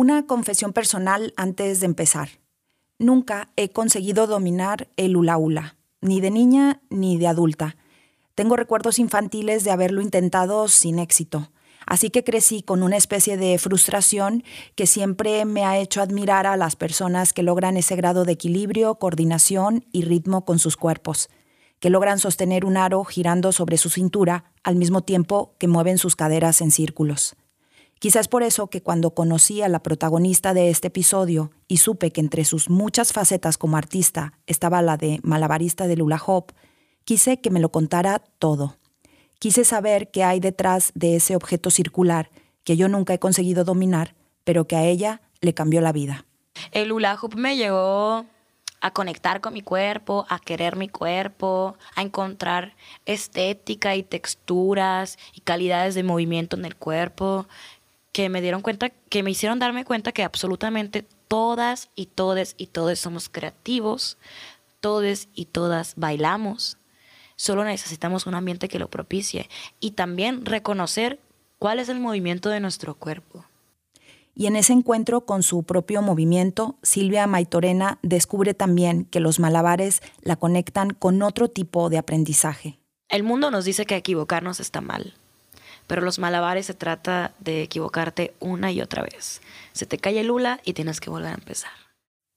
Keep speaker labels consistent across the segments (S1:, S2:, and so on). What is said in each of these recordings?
S1: Una confesión personal antes de empezar. Nunca he conseguido dominar el hula hula, ni de niña ni de adulta. Tengo recuerdos infantiles de haberlo intentado sin éxito. Así que crecí con una especie de frustración que siempre me ha hecho admirar a las personas que logran ese grado de equilibrio, coordinación y ritmo con sus cuerpos, que logran sostener un aro girando sobre su cintura al mismo tiempo que mueven sus caderas en círculos. Quizás por eso que cuando conocí a la protagonista de este episodio y supe que entre sus muchas facetas como artista estaba la de malabarista de Lula hop, Quise que me lo contara todo. Quise saber qué hay detrás de ese objeto circular que yo nunca he conseguido dominar, pero que a ella le cambió la vida.
S2: El hula hoop me llevó a conectar con mi cuerpo, a querer mi cuerpo, a encontrar estética y texturas y calidades de movimiento en el cuerpo que me dieron cuenta, que me hicieron darme cuenta que absolutamente todas y todes y todos somos creativos, todes y todas bailamos, Solo necesitamos un ambiente que lo propicie y también reconocer cuál es el movimiento de nuestro cuerpo.
S1: Y en ese encuentro con su propio movimiento, Silvia Maitorena descubre también que los malabares la conectan con otro tipo de aprendizaje.
S2: El mundo nos dice que equivocarnos está mal, pero los malabares se trata de equivocarte una y otra vez. Se te cae el lula y tienes que volver a empezar.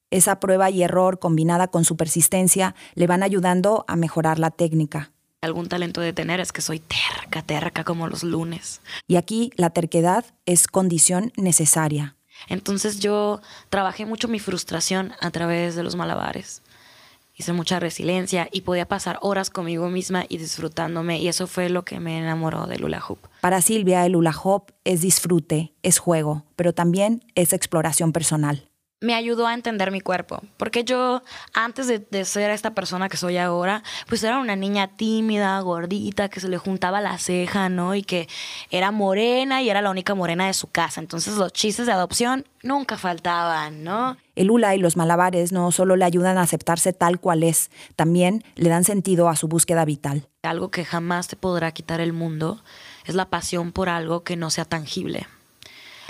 S1: Esa prueba y error combinada con su persistencia le van ayudando a mejorar la técnica.
S2: Algún talento de tener es que soy terca, terca como los lunes.
S1: Y aquí la terquedad es condición necesaria.
S2: Entonces yo trabajé mucho mi frustración a través de los malabares. Hice mucha resiliencia y podía pasar horas conmigo misma y disfrutándome y eso fue lo que me enamoró del hula hoop.
S1: Para Silvia el hula hoop es disfrute, es juego, pero también es exploración personal
S2: me ayudó a entender mi cuerpo. Porque yo, antes de, ser esta persona que soy ahora, pues era una niña tímida, gordita, que se le juntaba la ceja, ¿no? Y que era morena y era la única morena de su casa. Entonces los chistes de adopción nunca faltaban, ¿no?
S1: El hula y los malabares no solo le ayudan a aceptarse tal cual es, también le dan sentido a su búsqueda vital.
S2: Algo que jamás te podrá quitar el mundo es la pasión por algo que no sea tangible.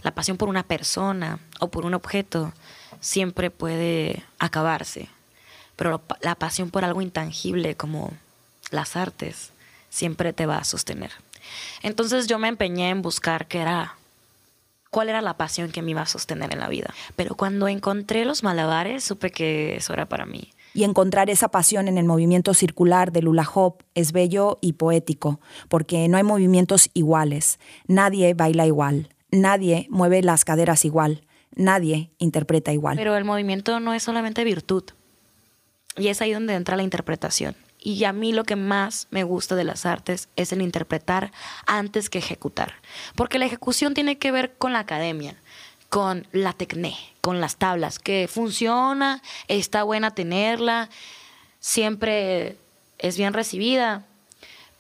S2: La pasión por una persona o por un objeto siempre puede acabarse, pero la pasión por algo intangible como las artes siempre te va a sostener. Entonces yo me empeñé en buscar qué era cuál era la pasión que me iba a sostener en la vida. Pero cuando encontré los malabares, supe que eso era para mí.
S1: Y encontrar esa pasión en el movimiento circular del hula hop es bello y poético, porque no hay movimientos iguales. Nadie baila igual, nadie mueve las caderas igual, nadie interpreta igual.
S2: Pero el movimiento no es solamente virtud. Y es ahí donde entra la interpretación. Y a mí lo que más me gusta de las artes es el interpretar antes que ejecutar. Porque la ejecución tiene que ver con la academia, con la tecné, con las tablas, que funciona, está buena tenerla, siempre es bien recibida,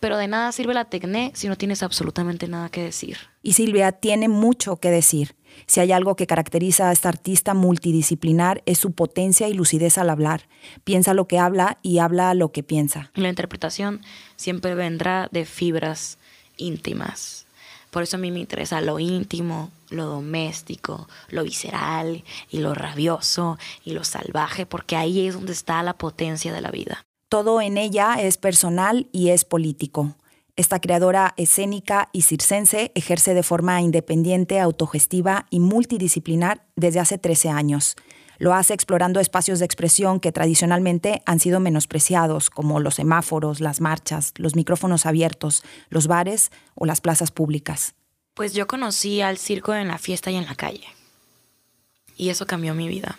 S2: pero de nada sirve la tecné si no tienes absolutamente nada que decir.
S1: Y Silvia tiene mucho que decir. Si hay algo que caracteriza a esta artista multidisciplinar es su potencia y lucidez al hablar. Piensa lo que habla y habla lo que piensa.
S2: La interpretación siempre vendrá de fibras íntimas. Por eso a mí me interesa lo íntimo, lo doméstico, lo visceral y lo rabioso y lo salvaje, porque ahí es donde está la potencia de la vida.
S1: Todo en ella es personal y es político. Esta creadora escénica y circense ejerce de forma independiente, autogestiva y multidisciplinar desde hace 13 años. Lo hace explorando espacios de expresión que tradicionalmente han sido menospreciados, como los semáforos, las marchas, los micrófonos abiertos, los bares o las plazas públicas.
S2: Pues yo conocí al circo en la fiesta y en la calle. Y eso cambió mi vida.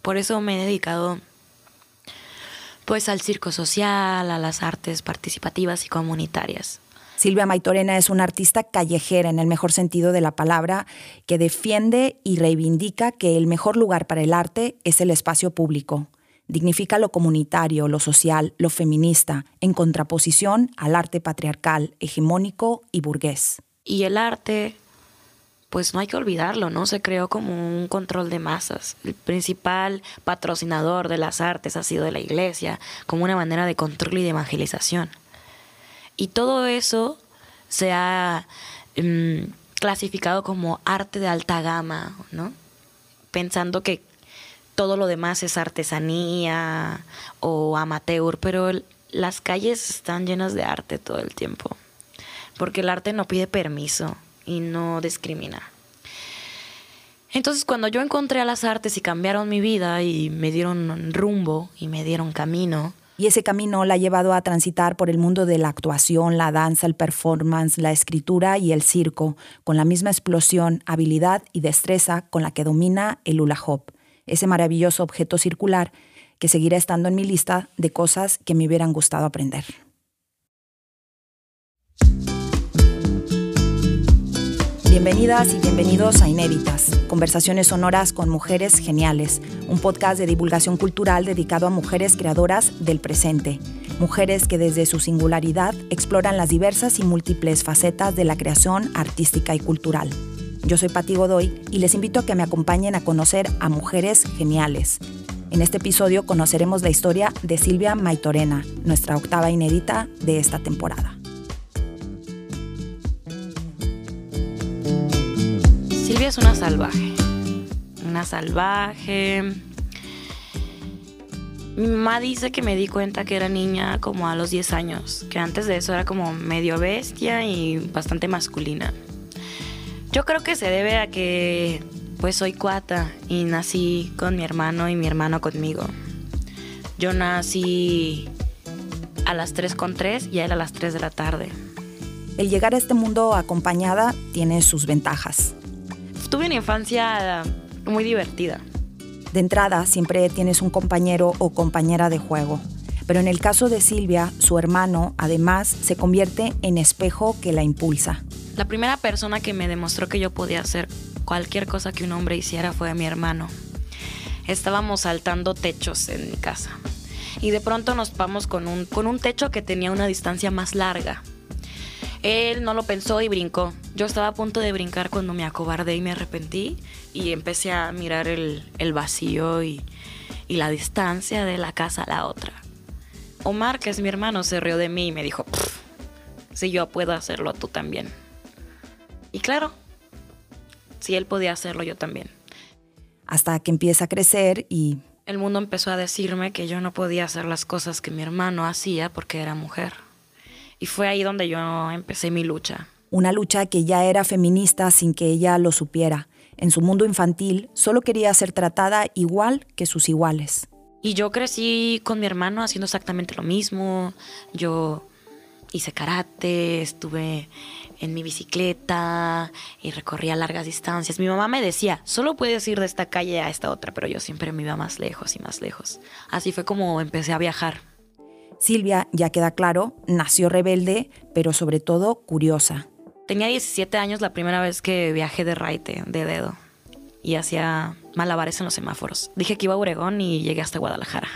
S2: Por eso me he dedicado pues al circo social, a las artes participativas y comunitarias.
S1: Silvia Maitorena es una artista callejera en el mejor sentido de la palabra, que defiende y reivindica que el mejor lugar para el arte es el espacio público. Dignifica lo comunitario, lo social, lo feminista, en contraposición al arte patriarcal, hegemónico y burgués.
S2: Y el arte pues no hay que olvidarlo, ¿no? Se creó como un control de masas. El principal patrocinador de las artes ha sido la iglesia, como una manera de control y de evangelización. Y todo eso se ha mm, clasificado como arte de alta gama, ¿no? Pensando que todo lo demás es artesanía o amateur, pero las calles están llenas de arte todo el tiempo, porque el arte no pide permiso y no discrimina. Entonces cuando yo encontré a las artes y cambiaron mi vida y me dieron rumbo y me dieron camino,
S1: y ese camino la ha llevado a transitar por el mundo de la actuación, la danza, el performance, la escritura y el circo, con la misma explosión, habilidad y destreza con la que domina el hula hoop, ese maravilloso objeto circular que seguirá estando en mi lista de cosas que me hubieran gustado aprender. Bienvenidas y bienvenidos a Inéditas, conversaciones sonoras con mujeres geniales, un podcast de divulgación cultural dedicado a mujeres creadoras del presente, mujeres que desde su singularidad exploran las diversas y múltiples facetas de la creación artística y cultural. Yo soy Pati Godoy y les invito a que me acompañen a conocer a mujeres geniales. En este episodio conoceremos la historia de Silvia Maitorena, nuestra octava inédita de esta temporada.
S2: Silvia es una salvaje. Una salvaje. Mi mamá dice que me di cuenta que era niña como a los 10 años, que antes de eso era como medio bestia y bastante masculina. Yo creo que se debe a que pues soy cuata y nací con mi hermano y mi hermano conmigo. Yo nací a las 3 con 3 y él a las 3 de la tarde.
S1: El llegar a este mundo acompañada tiene sus ventajas
S2: tuve una infancia muy divertida.
S1: De entrada, siempre tienes un compañero o compañera de juego. Pero en el caso de Silvia, su hermano, además, se convierte en espejo que la impulsa.
S2: La primera persona que me demostró que yo podía hacer cualquier cosa que un hombre hiciera fue mi hermano. Estábamos saltando techos en mi casa. Y de pronto nos vamos con un, con un techo que tenía una distancia más larga. Él no lo pensó y brincó. Yo estaba a punto de brincar cuando me acobardé y me arrepentí y empecé a mirar el, vacío y, la distancia de la casa a la otra. Omar, que es mi hermano, se rió de mí y me dijo, si yo puedo hacerlo, tú también. Y claro, si él podía hacerlo, yo también.
S1: Hasta que empieza a crecer y...
S2: El mundo empezó a decirme que yo no podía hacer las cosas que mi hermano hacía porque era mujer. Y fue ahí donde yo empecé mi lucha.
S1: Una lucha que ya era feminista sin que ella lo supiera. En su mundo infantil solo quería ser tratada igual que sus iguales.
S2: Y yo crecí con mi hermano haciendo exactamente lo mismo. Yo hice karate, estuve en mi bicicleta y recorría largas distancias. Mi mamá me decía, solo puedes ir de esta calle a esta otra, pero yo siempre me iba más lejos y más lejos. Así fue como empecé a viajar.
S1: Silvia, ya queda claro, nació rebelde, pero sobre todo curiosa.
S2: Tenía 17 años la primera vez que viajé de raite, de dedo, y hacía malabares en los semáforos. Dije que iba a Oregón y llegué hasta Guadalajara.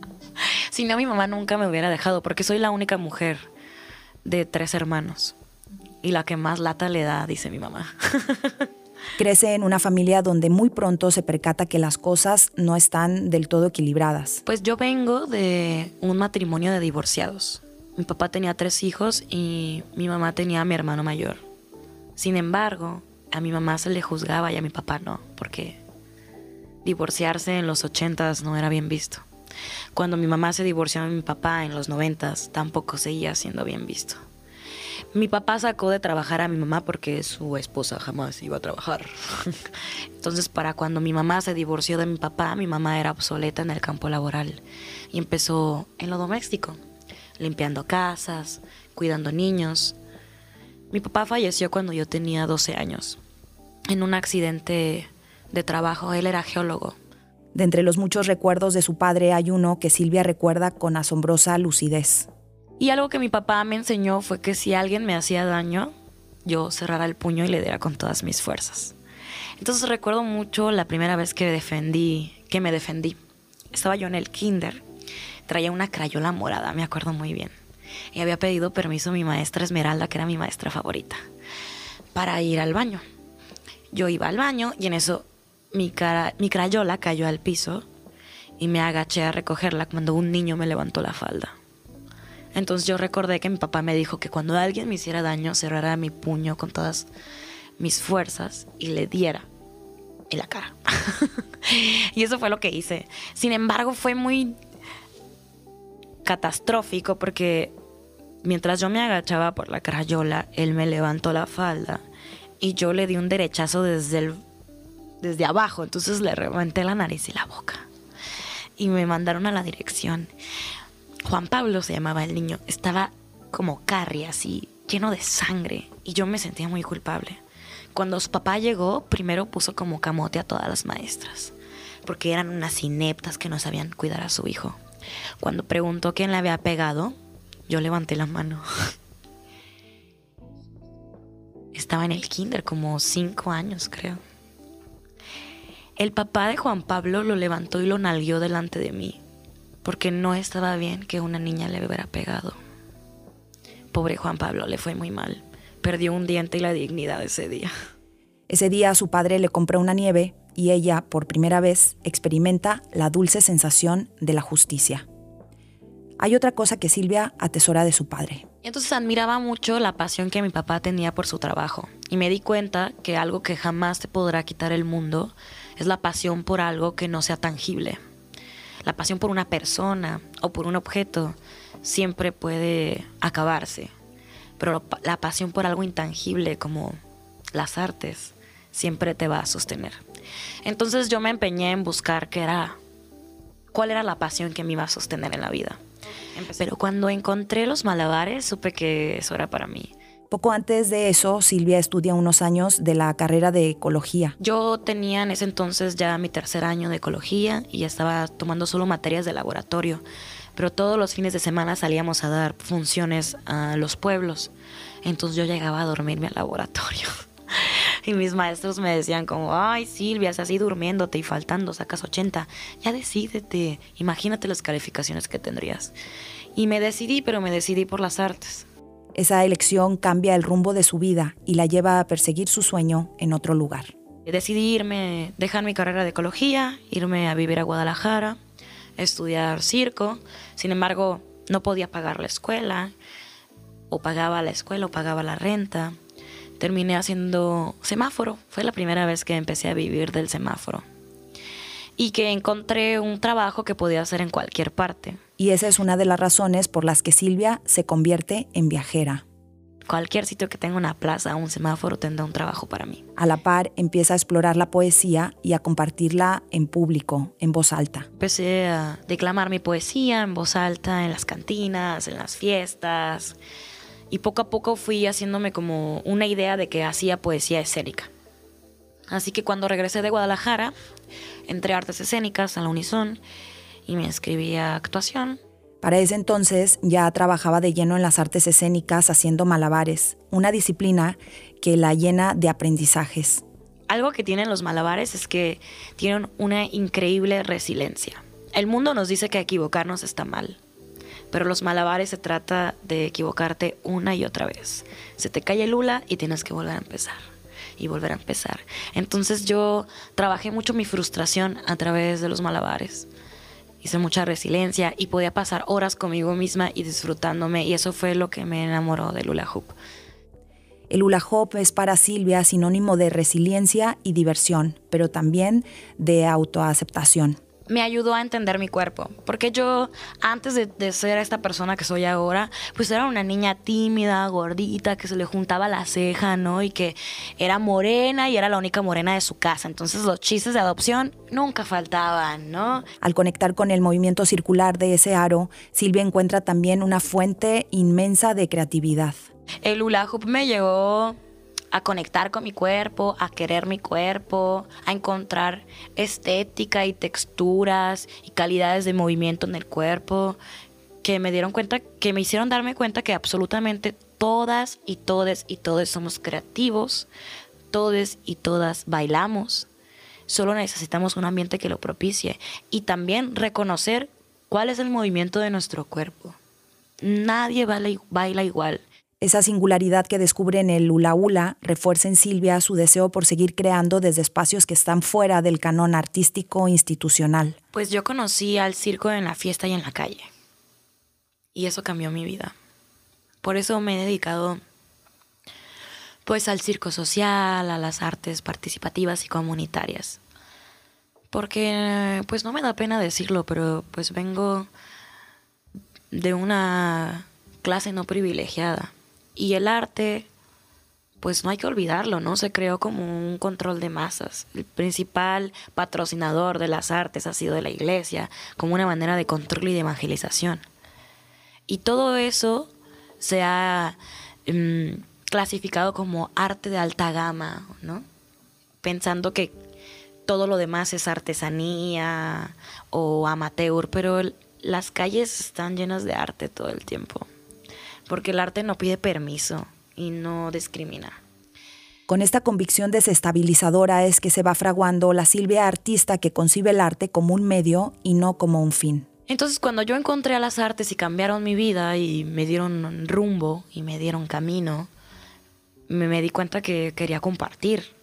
S2: si no, mi mamá nunca me hubiera dejado, porque soy la única mujer de tres hermanos. Y la que más lata le da, dice mi mamá.
S1: Crece en una familia donde muy pronto se percata que las cosas no están del todo equilibradas.
S2: Pues yo vengo de un matrimonio de divorciados. Mi papá tenía tres hijos y mi mamá tenía a mi hermano mayor. Sin embargo, a mi mamá se le juzgaba y a mi papá no, porque divorciarse en los ochentas no era bien visto. Cuando mi mamá se divorció de mi papá en los noventas, tampoco seguía siendo bien visto. Mi papá sacó de trabajar a mi mamá porque su esposa jamás iba a trabajar. Entonces, para cuando mi mamá se divorció de mi papá, mi mamá era obsoleta en el campo laboral y empezó en lo doméstico, limpiando casas, cuidando niños. Mi papá falleció cuando yo tenía 12 años, en un accidente de trabajo. Él era geólogo.
S1: De entre los muchos recuerdos de su padre hay uno que Silvia recuerda con asombrosa lucidez.
S2: Y algo que mi papá me enseñó fue que si alguien me hacía daño, yo cerrara el puño y le diera con todas mis fuerzas. Entonces recuerdo mucho la primera vez que defendí, que me defendí. Estaba yo en el kinder, traía una crayola morada, me acuerdo muy bien. Y había pedido permiso a mi maestra Esmeralda, que era mi maestra favorita, para ir al baño. Yo iba al baño y en eso mi, cara, mi crayola cayó al piso y me agaché a recogerla cuando un niño me levantó la falda. Entonces yo recordé que mi papá me dijo que cuando alguien me hiciera daño cerrara mi puño con todas mis fuerzas y le diera en la cara. y eso fue lo que hice. Sin embargo, fue muy catastrófico porque mientras yo me agachaba por la crayola, él me levantó la falda y yo le di un derechazo desde, el, desde abajo. Entonces le reventé la nariz y la boca. Y me mandaron a la dirección. Juan Pablo se llamaba el niño. Estaba como carri, así, lleno de sangre. Y yo me sentía muy culpable. Cuando su papá llegó, primero puso como camote a todas las maestras. Porque eran unas ineptas que no sabían cuidar a su hijo. Cuando preguntó quién le había pegado, yo levanté la mano. Estaba en el kinder, como cinco años, creo. El papá de Juan Pablo lo levantó y lo nalguió delante de mí, porque no estaba bien que una niña le hubiera pegado. Pobre Juan Pablo, le fue muy mal. Perdió un diente y la dignidad ese día.
S1: Ese día su padre le compró una nieve y ella, por primera vez, experimenta la dulce sensación de la justicia. Hay otra cosa que Silvia atesora de su padre.
S2: Entonces admiraba mucho la pasión que mi papá tenía por su trabajo y me di cuenta que algo que jamás te podrá quitar el mundo es la pasión por algo que no sea tangible. La pasión por una persona o por un objeto siempre puede acabarse, pero la pasión por algo intangible como las artes siempre te va a sostener. Entonces yo me empeñé en buscar qué era, cuál era la pasión que me iba a sostener en la vida. Pero cuando encontré los malabares, supe que eso era para mí.
S1: Poco antes de eso, Silvia estudia unos años de la carrera de ecología.
S2: Yo tenía en ese entonces ya mi tercer año de ecología y estaba tomando solo materias de laboratorio, pero todos los fines de semana salíamos a dar funciones a los pueblos. Entonces yo llegaba a dormirme al laboratorio. Y mis maestros me decían como, ay Silvia, estás así durmiéndote y faltando, sacas 80, ya decídete, imagínate las calificaciones que tendrías. Y me decidí, pero me decidí por las artes.
S1: Esa elección cambia el rumbo de su vida y la lleva a perseguir su sueño en otro lugar.
S2: Decidí irme, dejar mi carrera de ecología, irme a vivir a Guadalajara, estudiar circo. Sin embargo, no podía pagar la escuela, o pagaba la escuela o pagaba la renta terminé haciendo semáforo. Fue la primera vez que empecé a vivir del semáforo. Y que encontré un trabajo que podía hacer en cualquier parte.
S1: Y esa es una de las razones por las que Silvia se convierte en viajera.
S2: Cualquier sitio que tenga una plaza o un semáforo tendrá un trabajo para mí.
S1: A la par empieza a explorar la poesía y a compartirla en público, en voz alta.
S2: Empecé a declamar mi poesía en voz alta en las cantinas, en las fiestas y poco a poco fui haciéndome como una idea de que hacía poesía escénica. Así que cuando regresé de Guadalajara, entré a artes escénicas a la Unison y me inscribí a actuación.
S1: Para ese entonces ya trabajaba de lleno en las artes escénicas haciendo malabares, una disciplina que la llena de aprendizajes.
S2: Algo que tienen los malabares es que tienen una increíble resiliencia. El mundo nos dice que equivocarnos está mal, pero los malabares se trata de equivocarte una y otra vez. Se te cae el hula y tienes que volver a empezar y volver a empezar. Entonces yo trabajé mucho mi frustración a través de los malabares. Hice mucha resiliencia y podía pasar horas conmigo misma y disfrutándome y eso fue lo que me enamoró del hula hoop.
S1: El hula hoop es para Silvia sinónimo de resiliencia y diversión, pero también de autoaceptación
S2: me ayudó a entender mi cuerpo. Porque yo, antes de, ser esta persona que soy ahora, pues era una niña tímida, gordita, que se le juntaba la ceja, ¿no? Y que era morena y era la única morena de su casa. Entonces los chistes de adopción nunca faltaban, ¿no?
S1: Al conectar con el movimiento circular de ese aro, Silvia encuentra también una fuente inmensa de creatividad.
S2: El hula hoop me llegó a conectar con mi cuerpo, a querer mi cuerpo, a encontrar estética y texturas y calidades de movimiento en el cuerpo que me dieron cuenta, que me hicieron darme cuenta que absolutamente todas y todes y todos somos creativos, todes y todas bailamos. Solo necesitamos un ambiente que lo propicie y también reconocer cuál es el movimiento de nuestro cuerpo. Nadie baila igual.
S1: Esa singularidad que descubre en el hula hula refuerza en Silvia su deseo por seguir creando desde espacios que están fuera del canon artístico institucional.
S2: Pues yo conocí al circo en la fiesta y en la calle. Y eso cambió mi vida. Por eso me he dedicado pues al circo social, a las artes participativas y comunitarias. Porque pues no me da pena decirlo, pero pues vengo de una clase no privilegiada. Y el arte, pues no hay que olvidarlo, ¿no? Se creó como un control de masas. El principal patrocinador de las artes ha sido de la iglesia, como una manera de control y de evangelización. Y todo eso se ha mm, clasificado como arte de alta gama, ¿no? Pensando que todo lo demás es artesanía o amateur, pero las calles están llenas de arte todo el tiempo, porque el arte no pide permiso y no discrimina.
S1: Con esta convicción desestabilizadora es que se va fraguando la Silvia artista que concibe el arte como un medio y no como un fin.
S2: Entonces cuando yo encontré a las artes y cambiaron mi vida y me dieron rumbo y me dieron camino, me, di cuenta que quería compartir,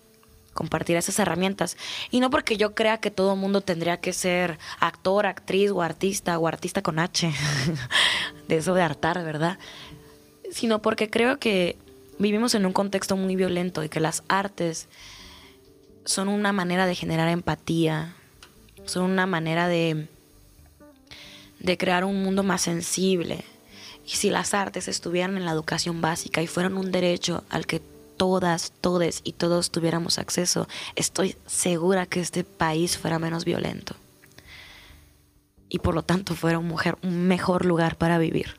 S2: compartir esas herramientas. Y no porque yo crea que todo el mundo tendría que ser actor, actriz o artista o artista con H, de eso de hartar, ¿verdad? Sino porque creo que vivimos en un contexto muy violento y que las artes son una manera de generar empatía, son una manera de, de crear un mundo más sensible, y si las artes estuvieran en la educación básica y fueran un derecho al que todas, todes y todos tuviéramos acceso, estoy segura que este país fuera menos violento. Y por lo tanto fuera un, mujer, un mejor lugar para vivir.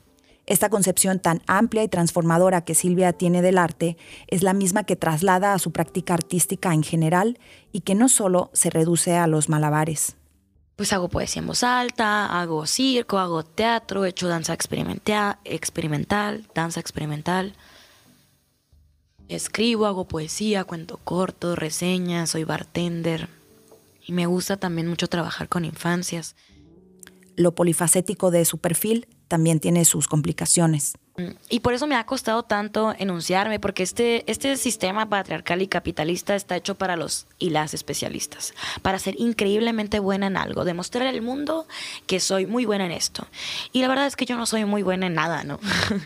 S1: Esta concepción tan amplia y transformadora que Silvia tiene del arte es la misma que traslada a su práctica artística en general y que no solo se reduce a los malabares
S2: pues hago poesía en voz alta, hago circo, hago teatro, he hecho danza experimental, danza experimental. Escribo, hago poesía, cuento corto, reseñas, soy bartender. Y me gusta también mucho trabajar con infancias.
S1: Lo polifacético de su perfil también tiene sus complicaciones.
S2: Y por eso me ha costado tanto enunciarme, porque este, este sistema patriarcal y capitalista está hecho para los y las especialistas, para ser increíblemente buena en algo, demostrar al mundo que soy muy buena en esto. Y la verdad es que yo no soy muy buena en nada, ¿no?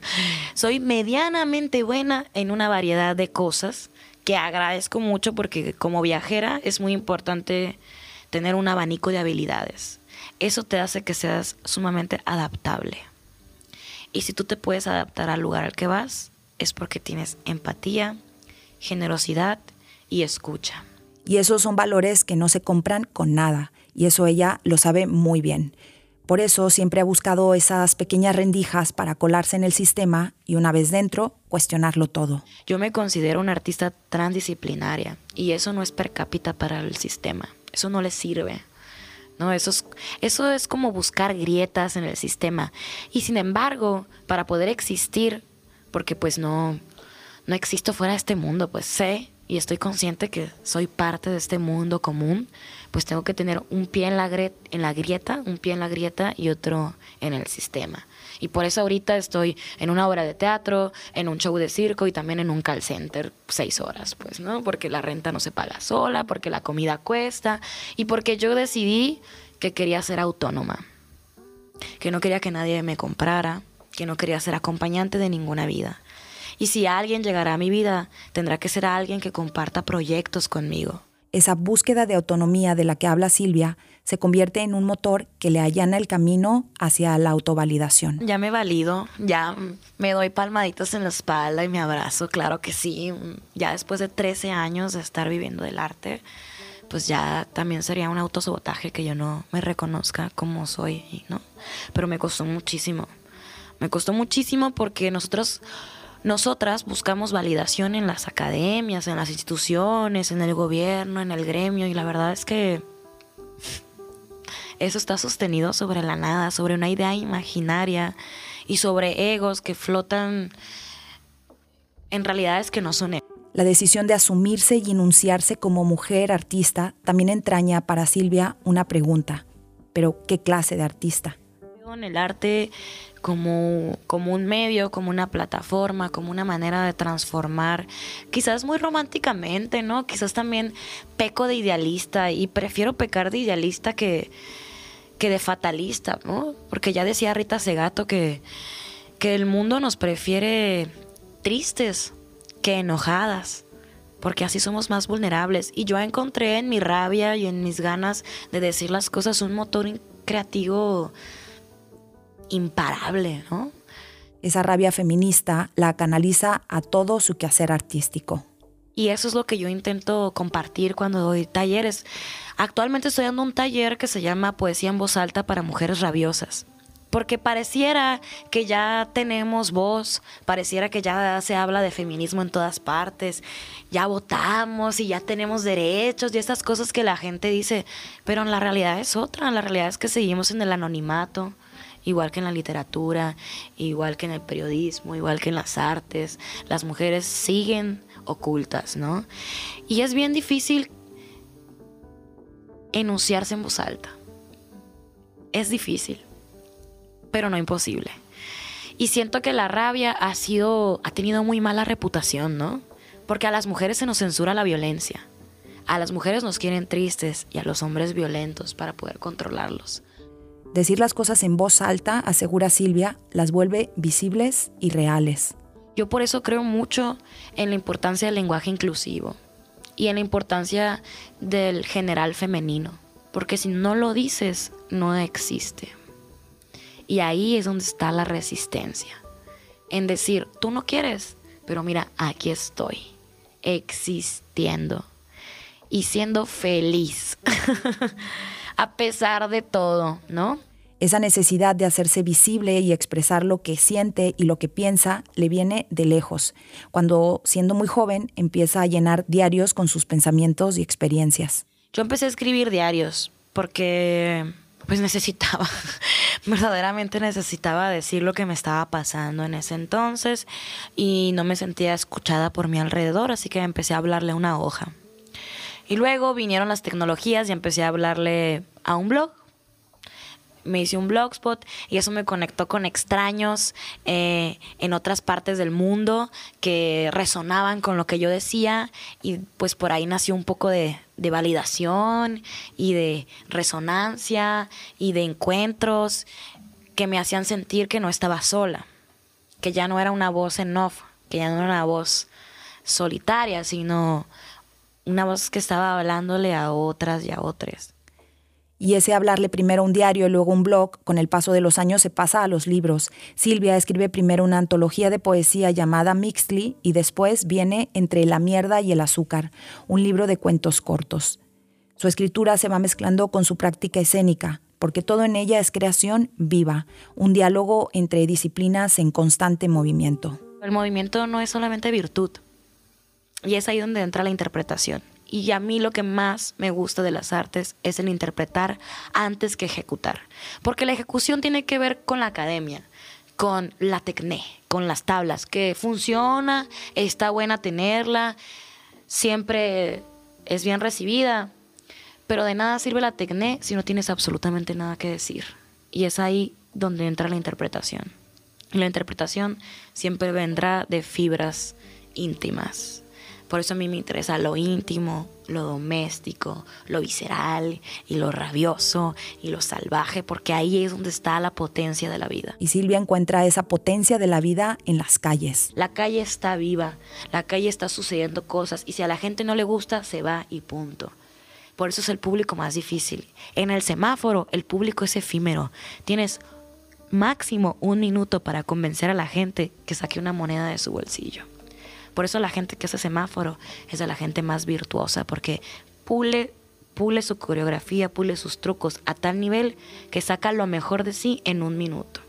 S2: soy medianamente buena en una variedad de cosas que agradezco mucho porque como viajera es muy importante tener un abanico de habilidades. Eso te hace que seas sumamente adaptable. Y si tú te puedes adaptar al lugar al que vas, es porque tienes empatía, generosidad y escucha.
S1: Y esos son valores que no se compran con nada, y eso ella lo sabe muy bien. Por eso siempre ha buscado esas pequeñas rendijas para colarse en el sistema y una vez dentro, cuestionarlo todo.
S2: Yo me considero una artista transdisciplinaria y eso no es per cápita para el sistema, eso no le sirve. ¿No? Eso es, eso es como buscar grietas en el sistema. Y sin embargo, para poder existir, porque pues no, no existo fuera de este mundo, pues sé y estoy consciente que soy parte de este mundo común, pues tengo que tener un pie en la, en la grieta, un pie en la grieta y otro en el sistema. Y por eso ahorita estoy en una obra de teatro, en un show de circo y también en un call center seis horas, pues, ¿no? Porque la renta no se paga sola, porque la comida cuesta y porque yo decidí que quería ser autónoma, que no quería que nadie me comprara, que no quería ser acompañante de ninguna vida. Y si alguien llegará a mi vida, tendrá que ser alguien que comparta proyectos conmigo.
S1: Esa búsqueda de autonomía de la que habla Silvia se convierte en un motor que le allana el camino hacia la autovalidación.
S2: Ya me valido, ya me doy palmaditos en la espalda y me abrazo, claro que sí. Ya después de 13 años de estar viviendo del arte, pues ya también sería un autosabotaje que yo no me reconozca como soy, ¿no? Pero me costó muchísimo. Me costó muchísimo porque nosotros nosotras buscamos validación en las academias, en las instituciones, en el gobierno, en el gremio y la verdad es que eso está sostenido sobre la nada, sobre una idea imaginaria y sobre egos que flotan en realidades que no son egos.
S1: La decisión de asumirse y enunciarse como mujer artista también entraña para Silvia una pregunta. Pero, ¿qué clase de artista?
S2: El arte como, como un medio, como una plataforma, como una manera de transformar, quizás muy románticamente, ¿no? Quizás también peco de idealista y prefiero pecar de idealista que, que de fatalista, ¿no? Porque ya decía Rita Segato que, que el mundo nos prefiere tristes que enojadas, porque así somos más vulnerables. Y yo encontré en mi rabia y en mis ganas de decir las cosas un motor creativo imparable, ¿no?
S1: Esa rabia feminista la canaliza a todo su quehacer artístico.
S2: Y eso es lo que yo intento compartir cuando doy talleres. Actualmente estoy dando un taller que se llama Poesía en voz alta para mujeres rabiosas. Porque pareciera que ya tenemos voz, pareciera que ya se habla de feminismo en todas partes, ya votamos y ya tenemos derechos y estas cosas que la gente dice, pero en la realidad es otra, la realidad es que seguimos en el anonimato, igual que en la literatura, igual que en el periodismo, igual que en las artes, las mujeres siguen ocultas, ¿no? Y es bien difícil enunciarse en voz alta. Es difícil, pero no imposible. Y siento que la rabia ha sido, ha tenido muy mala reputación, ¿no? Porque a las mujeres se nos censura la violencia. A las mujeres nos quieren tristes y a los hombres violentos para poder controlarlos.
S1: Decir las cosas en voz alta, asegura Silvia, las vuelve visibles y reales.
S2: Yo por eso creo mucho en la importancia del lenguaje inclusivo y en la importancia del general femenino, porque si no lo dices, no existe. Y ahí es donde está la resistencia, en decir, tú no quieres, pero mira, aquí estoy, existiendo y siendo feliz, a pesar de todo, ¿no?
S1: Esa necesidad de hacerse visible y expresar lo que siente y lo que piensa le viene de lejos, cuando siendo muy joven empieza a llenar diarios con sus pensamientos y experiencias.
S2: Yo empecé a escribir diarios porque pues necesitaba, verdaderamente necesitaba decir lo que me estaba pasando en ese entonces y no me sentía escuchada por mi alrededor, así que empecé a hablarle a una hoja. Y luego vinieron las tecnologías y empecé a hablarle a un blog. Me hice un blogspot y eso me conectó con extraños eh, en otras partes del mundo que resonaban con lo que yo decía y pues por ahí nació un poco de, de validación y de resonancia y de encuentros que me hacían sentir que no estaba sola, que ya no era una voz en off, que ya no era una voz solitaria, sino una voz que estaba hablándole a otras y a otras
S1: y ese hablarle primero a un diario y luego un blog, con el paso de los años se pasa a los libros. Silvia escribe primero una antología de poesía llamada Mixly y después viene Entre la mierda y el azúcar, un libro de cuentos cortos. Su escritura se va mezclando con su práctica escénica, porque todo en ella es creación viva, un diálogo entre disciplinas en constante movimiento.
S2: El movimiento no es solamente virtud, y es ahí donde entra la interpretación. Y a mí lo que más me gusta de las artes es el interpretar antes que ejecutar. Porque la ejecución tiene que ver con la academia, con la tecné, con las tablas, que funciona, está buena tenerla, siempre es bien recibida, pero de nada sirve la tecné si no tienes absolutamente nada que decir. Y es ahí donde entra la interpretación. la interpretación siempre vendrá de fibras íntimas. Por eso a mí me interesa lo íntimo, lo doméstico, lo visceral y lo rabioso y lo salvaje, porque ahí es donde está la potencia de la vida.
S1: Y Silvia encuentra esa potencia de la vida en las calles.
S2: La calle está viva, la calle está sucediendo cosas y si a la gente no le gusta, se va y punto. Por eso es el público más difícil. En el semáforo, el público es efímero. Tienes máximo un minuto para convencer a la gente que saque una moneda de su bolsillo. Por eso la gente que hace semáforo es de la gente más virtuosa, porque pule, pule su coreografía, pule sus trucos a tal nivel que saca lo mejor de sí en un minuto.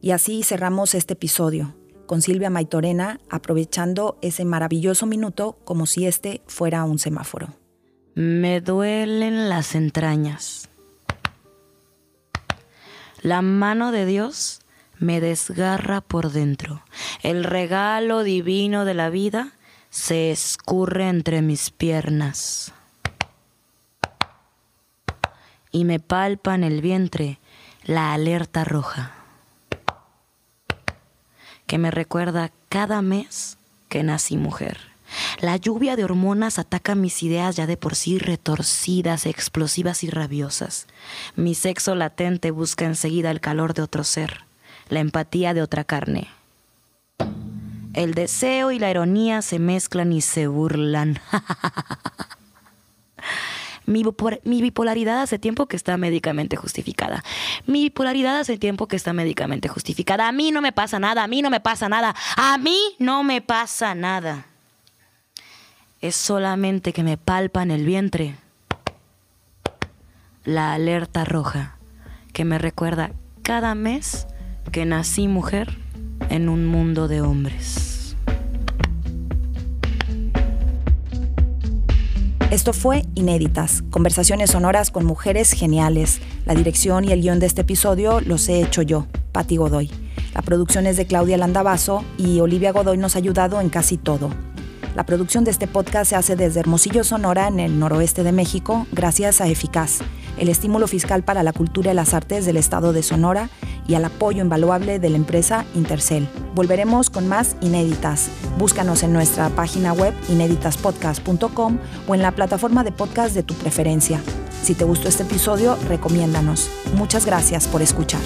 S1: Y así cerramos este episodio, con Silvia Maitorena aprovechando ese maravilloso minuto como si este fuera un semáforo.
S2: Me duelen las entrañas. La mano de Dios me desgarra por dentro. El regalo divino de la vida se escurre entre mis piernas y me palpa en el vientre la alerta roja que me recuerda cada mes que nací mujer. La lluvia de hormonas ataca mis ideas ya de por sí retorcidas, explosivas y rabiosas. Mi sexo latente busca enseguida el calor de otro ser la empatía de otra carne. El deseo y la ironía se mezclan y se burlan. Mi, bipolaridad hace tiempo que está médicamente justificada. Mi bipolaridad hace tiempo que está médicamente justificada. A mí no me pasa nada, a mí no me pasa nada, a mí no me pasa nada. Es solamente que me palpan el vientre la alerta roja que me recuerda cada mes que nací mujer en un mundo de hombres.
S1: Esto fue Inéditas, conversaciones sonoras con mujeres geniales. La dirección y el guion de este episodio los he hecho yo, Patti Godoy. La producción es de Claudia Landavaso y Olivia Godoy nos ha ayudado en casi todo. La producción de este podcast se hace desde Hermosillo, Sonora, en el noroeste de México, gracias a Eficaz, el estímulo fiscal para la cultura y las artes del estado de Sonora y al apoyo invaluable de la empresa Intercel. Volveremos con más inéditas. Búscanos en nuestra página web inéditaspodcast.com o en la plataforma de podcast de tu preferencia. Si te gustó este episodio, recomiéndanos. Muchas gracias por escuchar.